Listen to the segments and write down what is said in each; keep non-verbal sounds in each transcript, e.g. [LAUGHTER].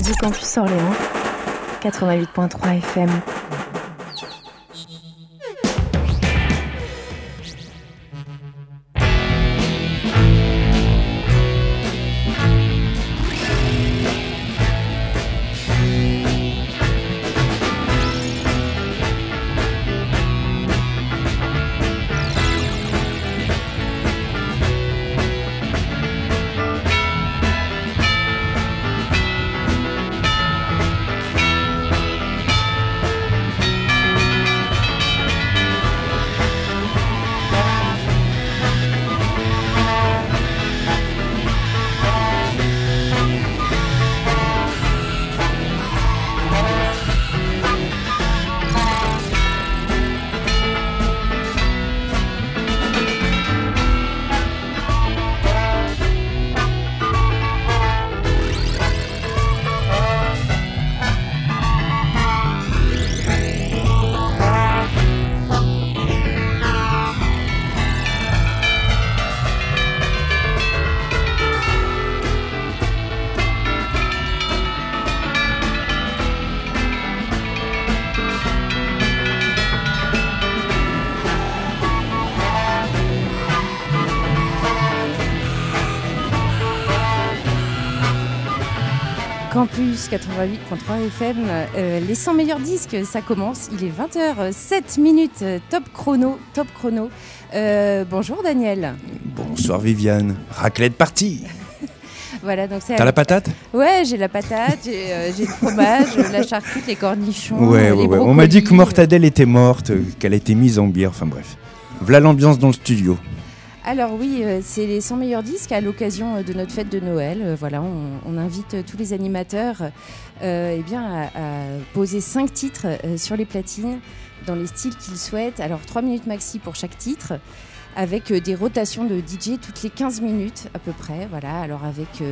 Radio Campus Orléans, 88.3 FM. Campus 88.3 FM, euh, les 100 meilleurs disques, ça commence. Il est 20h07 minutes, top chrono, top chrono. Euh, bonjour Daniel. Bonsoir Viviane. Raclette partie. [LAUGHS] Voilà, donc c'est. T'as la patate Ouais, j'ai la patate, j'ai euh, le fromage, [LAUGHS] la charcute, les cornichons. Ouais, les ouais, ouais. On m'a dit que. Mortadelle était morte, euh, qu'elle a été mise en bière, enfin bref. Voilà l'ambiance dans le studio. Alors oui, euh, c'est les 100 meilleurs disques à l'occasion euh, de notre fête de Noël. Euh, Voilà, on, invite tous les animateurs eh bien, à, poser 5 titres sur les platines dans les styles qu'ils souhaitent. Alors 3 minutes maxi pour chaque titre, avec des rotations de DJ toutes les 15 minutes à peu près. Voilà, alors avec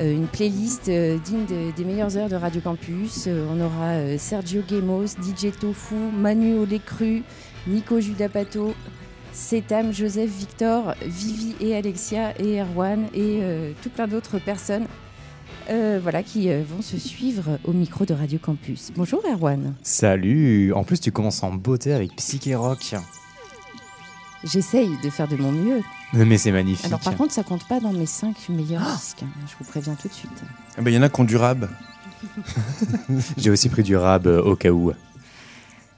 une playlist digne de- des meilleures heures de Radio Campus. On aura Sergio Gemos, DJ Tofu, Manu Olé Cru, Nico Judapato, Setam, Joseph, Victor, Vivi et Alexia et Erwan et euh, tout plein d'autres personnes euh, voilà, qui euh, vont se suivre au micro de Radio Campus. Bonjour Erwan, Salut En plus, tu commences en beauté avec Psyché Rock. j'essaye de faire de mon mieux. Mais c'est magnifique. Alors par contre, ça compte pas dans mes 5 meilleurs disques, hein. je vous préviens tout de suite. Il ben, y en a qui ont du rab. [LAUGHS] J'ai aussi pris du rab euh, au cas où.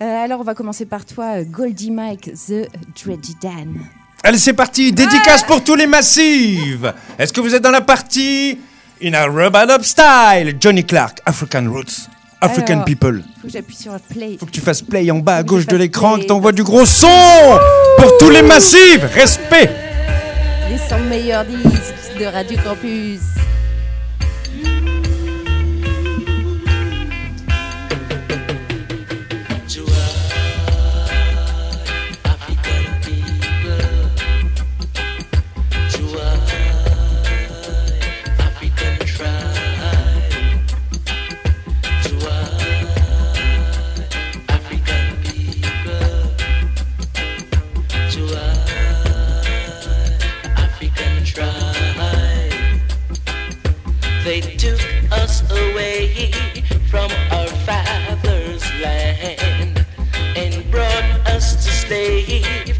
Euh, alors on va commencer par toi, Goldie Mike, The Dredgy Dan. Allez, c'est parti. Dédicace pour tous les massifs. Est-ce que vous êtes dans la partie? In a rub up style. Johnny Clark, African Roots, African Alors. People. Faut que j'appuie sur Play. Faut que tu fasses play en bas à gauche de l'écran, que t'envoies du gros son pour tous les massifs. Respect. Les 100 meilleurs disques de Radio Campus. Away from our father's land and brought us to slave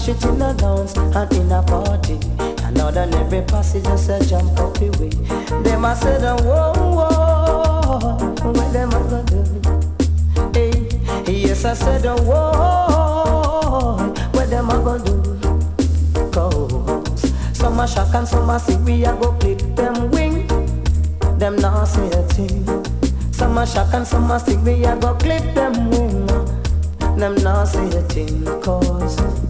mash it in the dance and in a party. And not on every passage just a jump up the way. Them I say them whoa, whoa, what them I gonna do? Hey, yes, I said, them whoa, what them I gonna do? Cause some a shock and some a see we a go clip them wing. Them not say a thing. Some a shock and some a see we a go clip them wing. Them not say a thing cause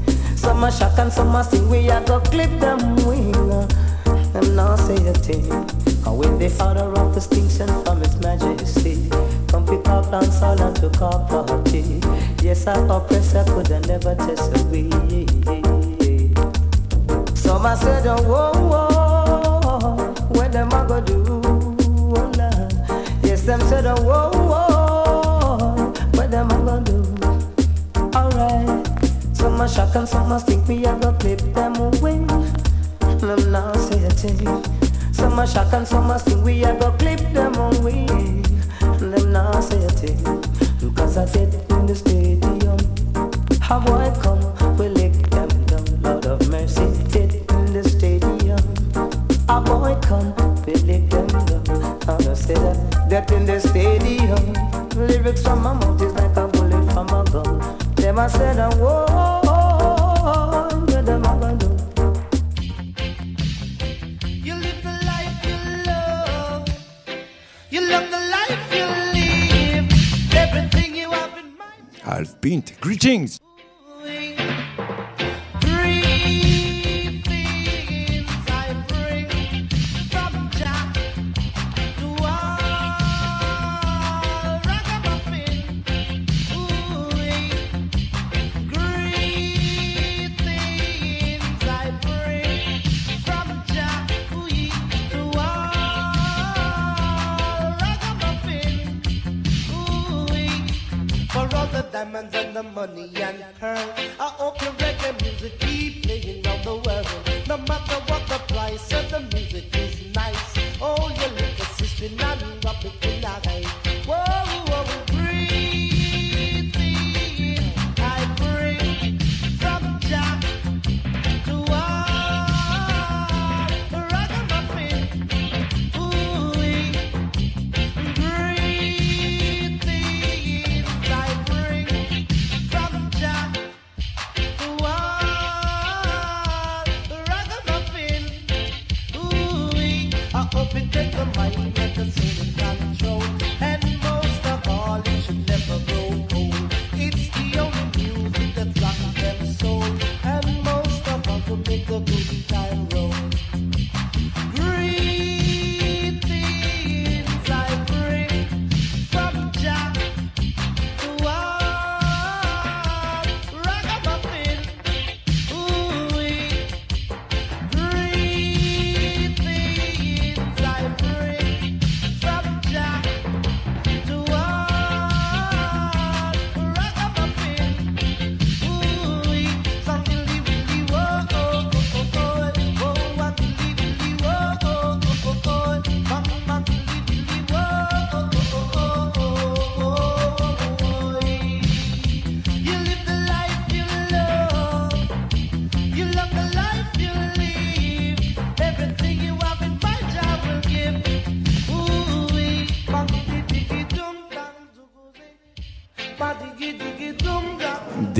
Some a shock and some a sing we a go clip them wing. Them now say a thing. And when the father of distinction from his majesty, computer and to unto party. Yes, I oppressor could I never test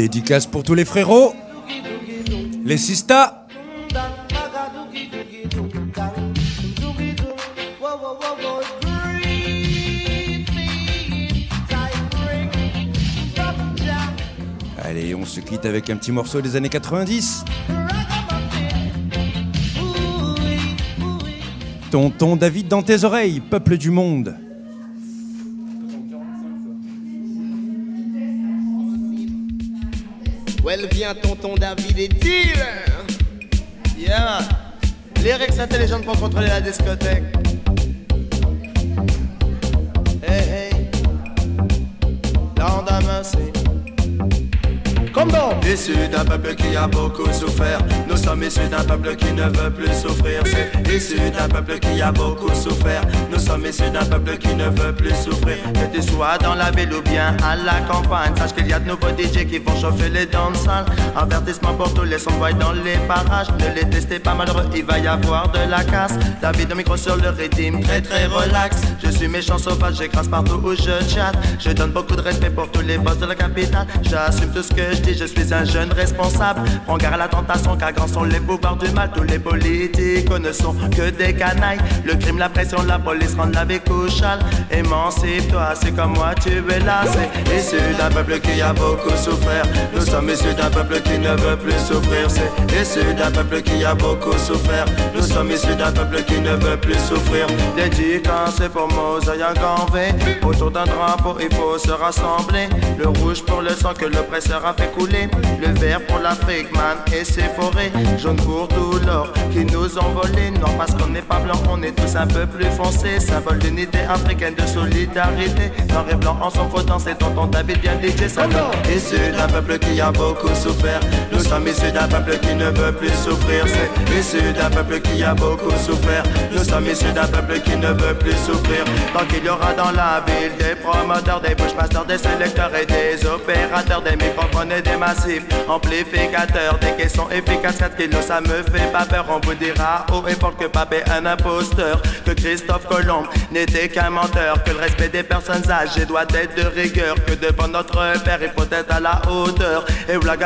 Dédicace pour tous les frérots, les sistas. Allez, on se quitte avec un petit morceau des années 90. Tonton David dans tes oreilles, peuple du monde. Well, vient tonton David et dealer. Yeah. Les Rex intelligents pour contrôler la discothèque. Hey, hey. Lendemain, c'est. Issus d'un peuple qui a beaucoup souffert. Nous sommes issus d'un peuple qui ne veut plus souffrir. C'est issu d'un peuple qui a beaucoup souffert. Nous sommes issus d'un peuple qui ne veut plus souffrir. Que tu sois dans la ville ou bien à la campagne Sache qu'il y a de nouveaux DJ qui vont chauffer les danses Avertissement pour tous les sonboys dans les parages. Ne les testez pas malheureux, il va y avoir de la casse. David au micro sur le rythme, très très relax. Je suis méchant sauvage, j'écrase partout où je chatte. Je donne beaucoup de respect pour tous les boss de la capitale. J'assume tout ce que je dis, je suis un jeune responsable. Prends garde à la tentation car grands sont les pouvoirs du mal. Tous les politiques ne sont que des canailles. Le crime, la pression, la police rendent la vie couchale. Émancipe-toi, c'est comme moi, tu es là. C'est Issus d'un peuple qui a beaucoup souffert. Nous sommes issus d'un peuple qui ne veut plus souffrir. C'est issus d'un peuple qui a beaucoup souffert. Nous sommes issus d'un peuple qui ne veut plus souffrir. Dédicacé pour Mosaï Ganvé Autour d'un drapeau il faut se rassembler. Le rouge pour le sang que l'oppresseur a fait couler Le vert pour l'Afrique man et ses forêts Jaune pour tout l'or qui nous ont volé Noir parce qu'on n'est pas blanc on est tous un peu plus foncés. Symbole d'unité africaine de solidarité. Noir et blanc en son faux c'est tonton David bien DJ ça. Issus d'un peuple qui a beaucoup souffert. Nous sommes issus d'un peuple qui ne veut plus souffrir C'est issus d'un peuple qui a beaucoup souffert Nous sommes issus d'un peuple qui ne veut plus souffrir Tant qu'il y aura dans la ville des promoteurs, des pushmasters, des sélecteurs et des opérateurs, des microphones et des massifs, amplificateurs, des caissons efficaces, 4 kilos, ça me fait pas peur. On vous dira haut et fort que Pape est un imposteur, que Christophe Colomb n'était qu'un menteur, que le respect des personnes âgées doit être de rigueur, que devant notre père il faut être à la hauteur. Et vous la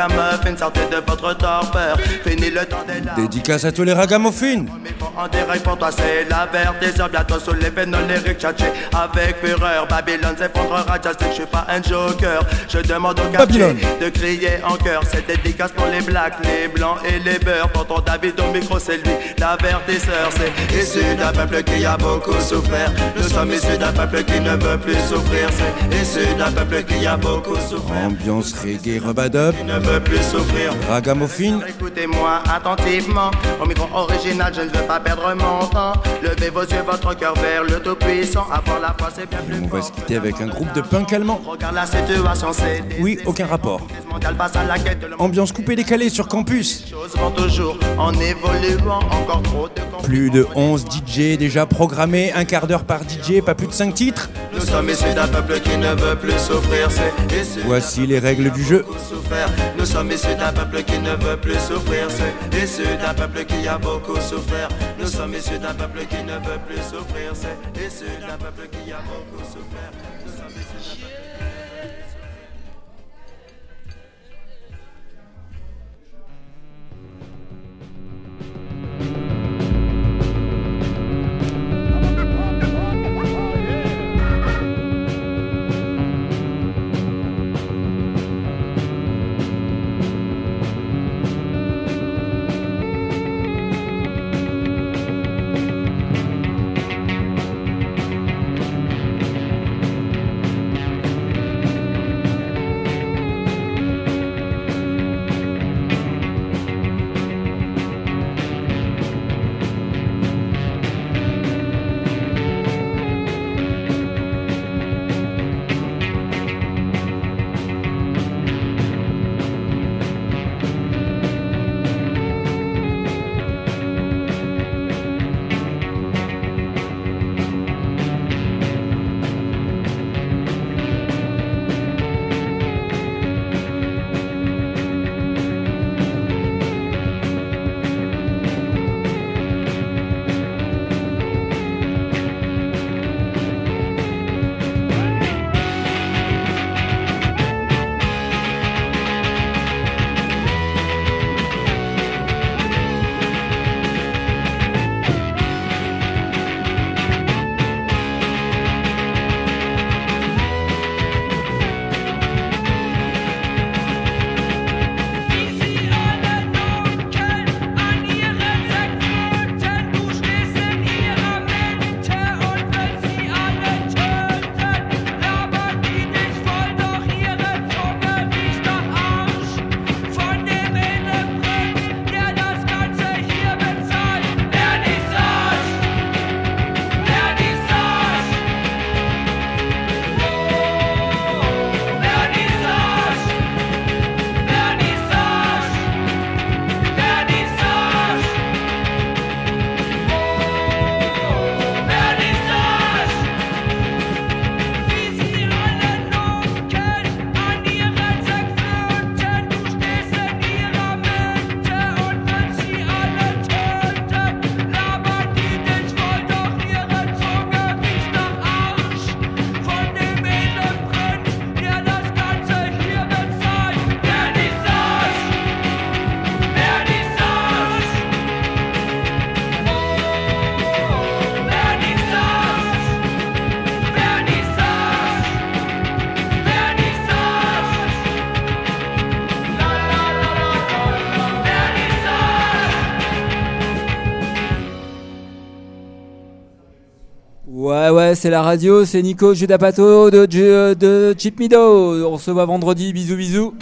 votre torpeur, fini le temps des larmes. Dédicace à tous les ragamuffins. Micro en direct pour toi, c'est la vertiseur. Bientôt sous les pénaux lyriques, tchatché avec fureur. Babylone s'effondrera, je suis pas un joker. Je demande au quartier de crier en chœur. C'est dédicace pour les blacks, les blancs et les beurs. Tonton David au micro, c'est lui, l'avertisseur. C'est Issus d'un peuple qui a beaucoup souffert Nous sommes issus d'un peuple qui ne veut plus souffrir C'est issus d'un peuple qui a beaucoup souffert Ambiance reggae rubadub, Qui ne veut plus souffrir ragamuffin. Écoutez-moi attentivement, au micro original, je ne veux pas perdre mon temps. Levez vos yeux, votre cœur vers le Tout-Puissant. Avoir la foi, c'est bien plus On va se quitter avec un groupe de punk allemand. Regarde la situation, c'est Oui, aucun rapport. Ambiance coupée décalée sur campus. choses vont toujours en évoluant, encore trop de confusion. Plus de 11 DJ déjà programmés, un quart d'heure par DJ, pas plus de 5 titres. Nous sommes issus d'un peuple qui ne veut plus souffrir C'est issus Voici les règles du jeu. beaucoup souffert Nous sommes issus d'un peuple qui ne veut plus souffrir C'est issus d'un peuple qui a beaucoup souffert. Nous sommes issus d'un peuple qui ne veut plus souffrir C'est issus d'un peuple qui a beaucoup souffert c'est la radio, c'est Nico Judapato de, euh, de Chip On se voit vendredi, bisous bisous.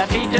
La fille de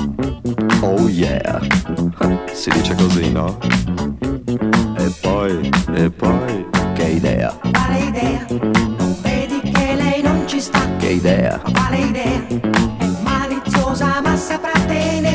Oh yeah, si dice così, no? E poi, e poi, che idea, Quale idea? Non vedi che lei non ci sta? che idea, Quale idea? È maliziosa ma saprà tenere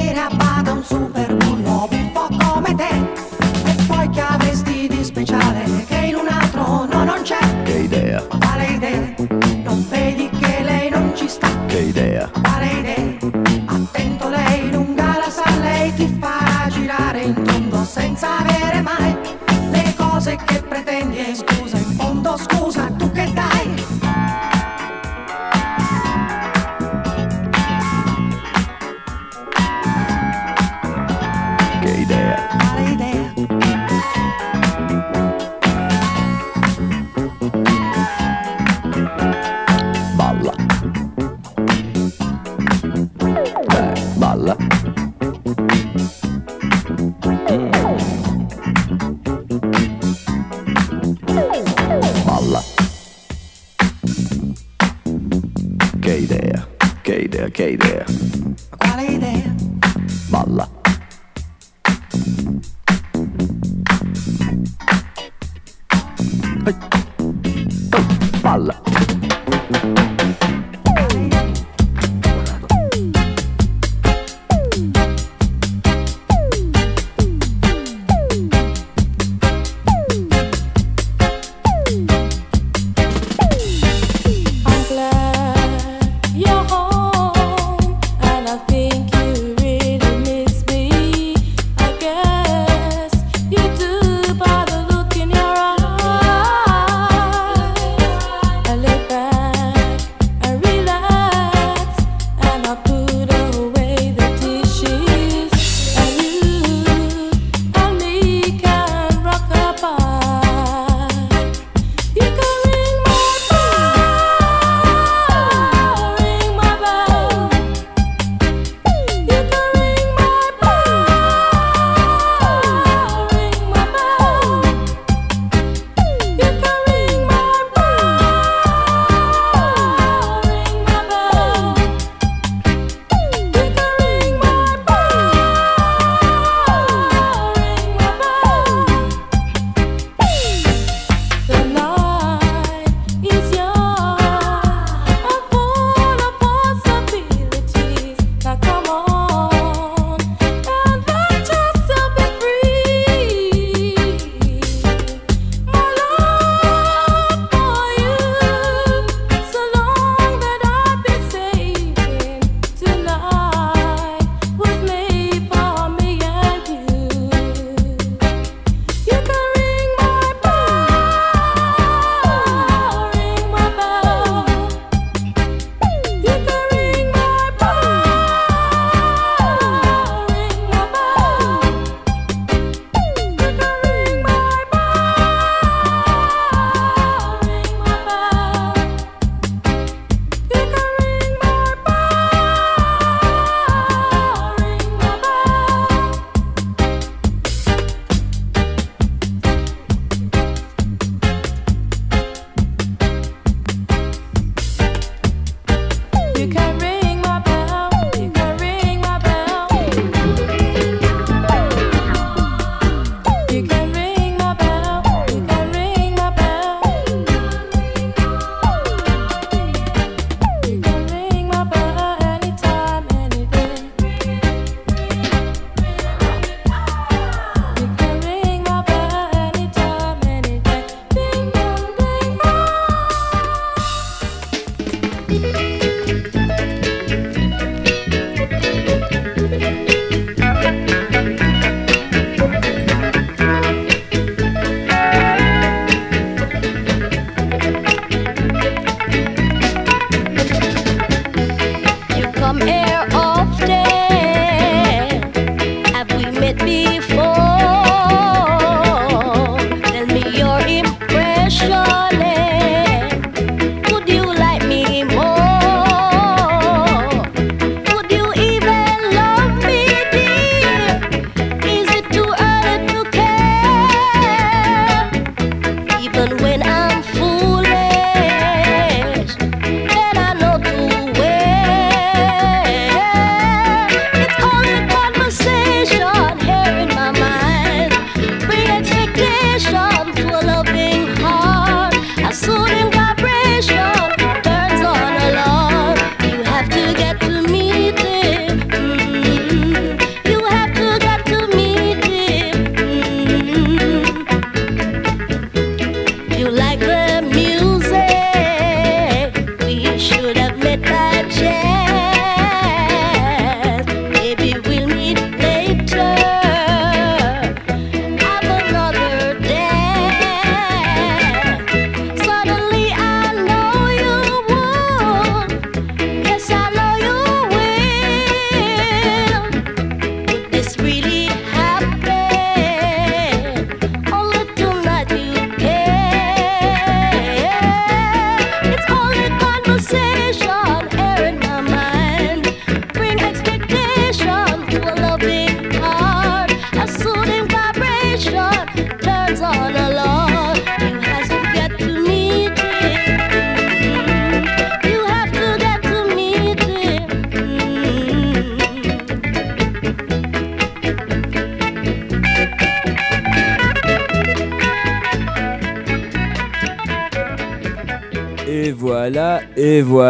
okay there. Qual è idea? Molla.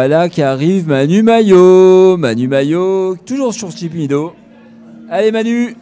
voilà qui arrive Manu Maillot. Manu Maillot, toujours sur Stipido. Allez Manu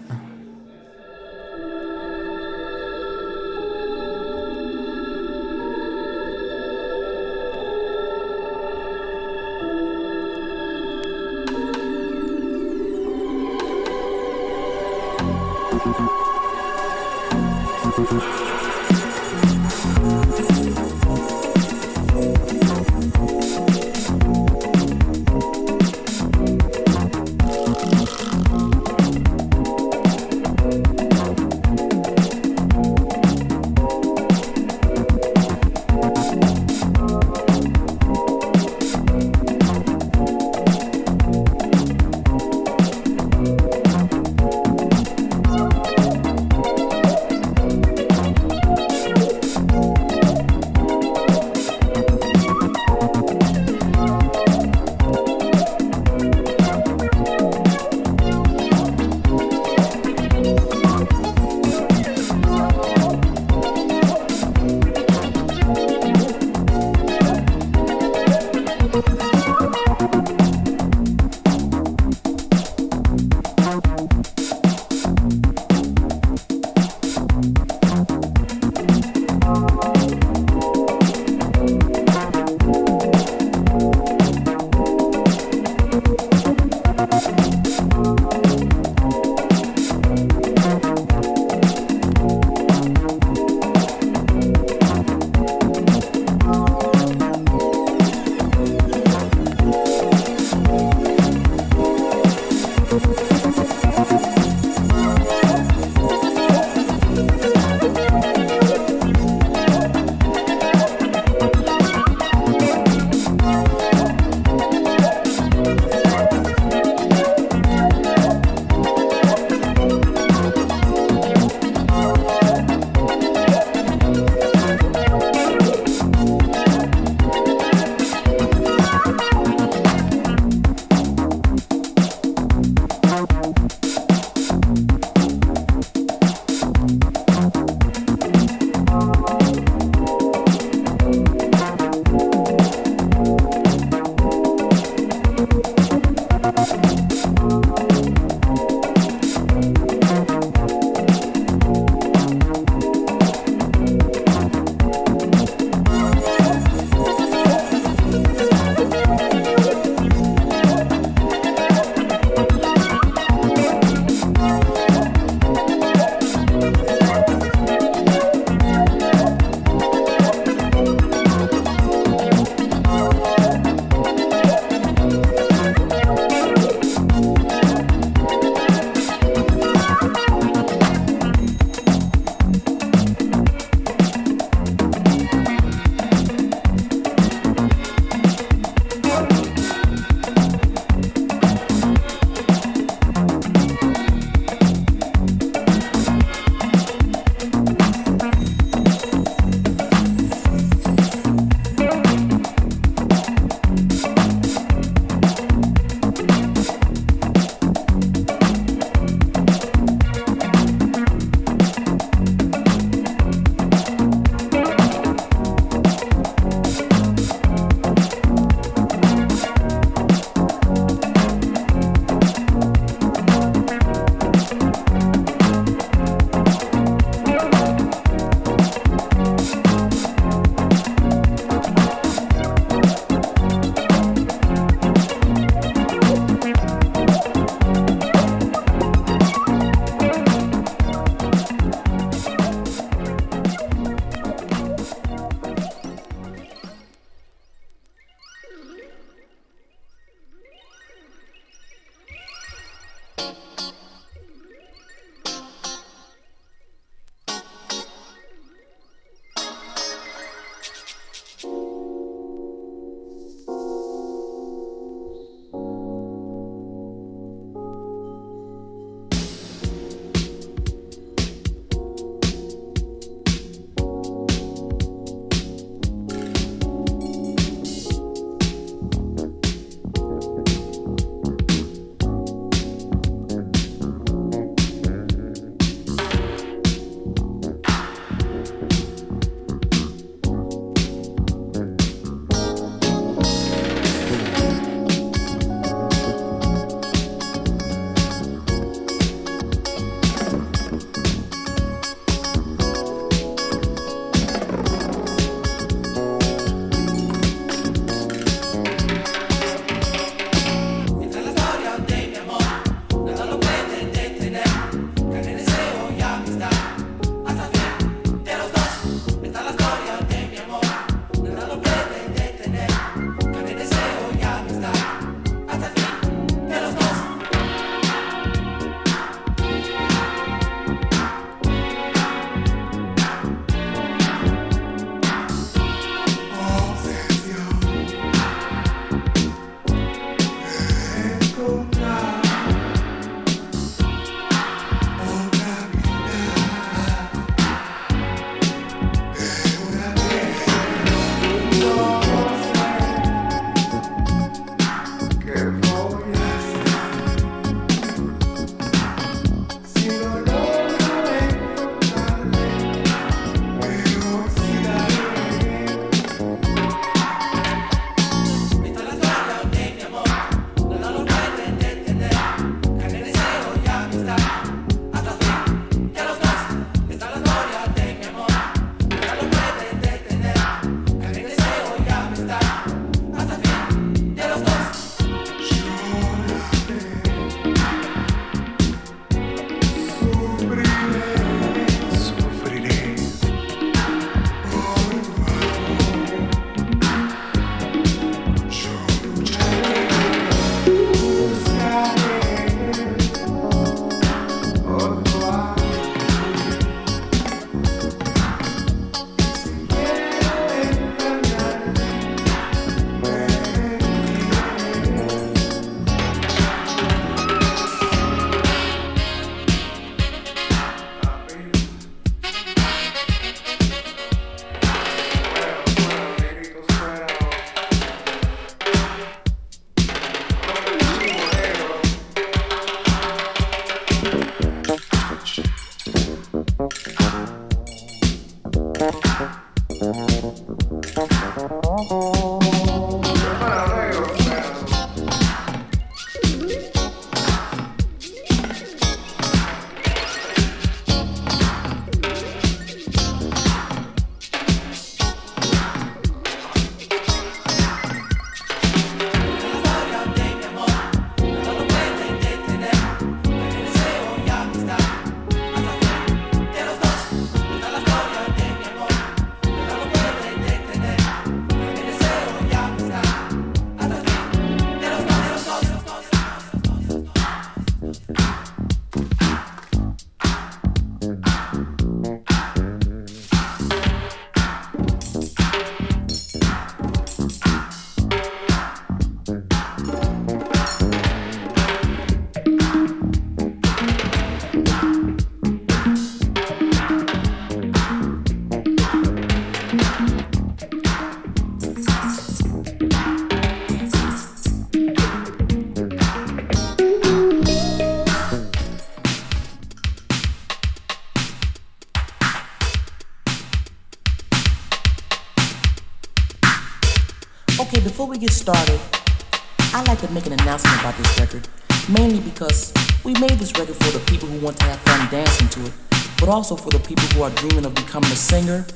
also for the people who are dreaming of becoming a singer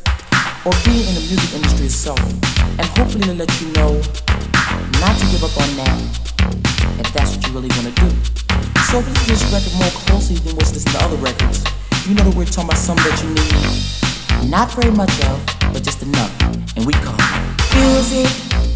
or being in the music industry itself. And hopefully to let you know not to give up on that if that's what you really want to do. So if you listen to this record more closely than what's in to other records, you know that we're talking about something that you need not very much of, but just enough. And we call it music.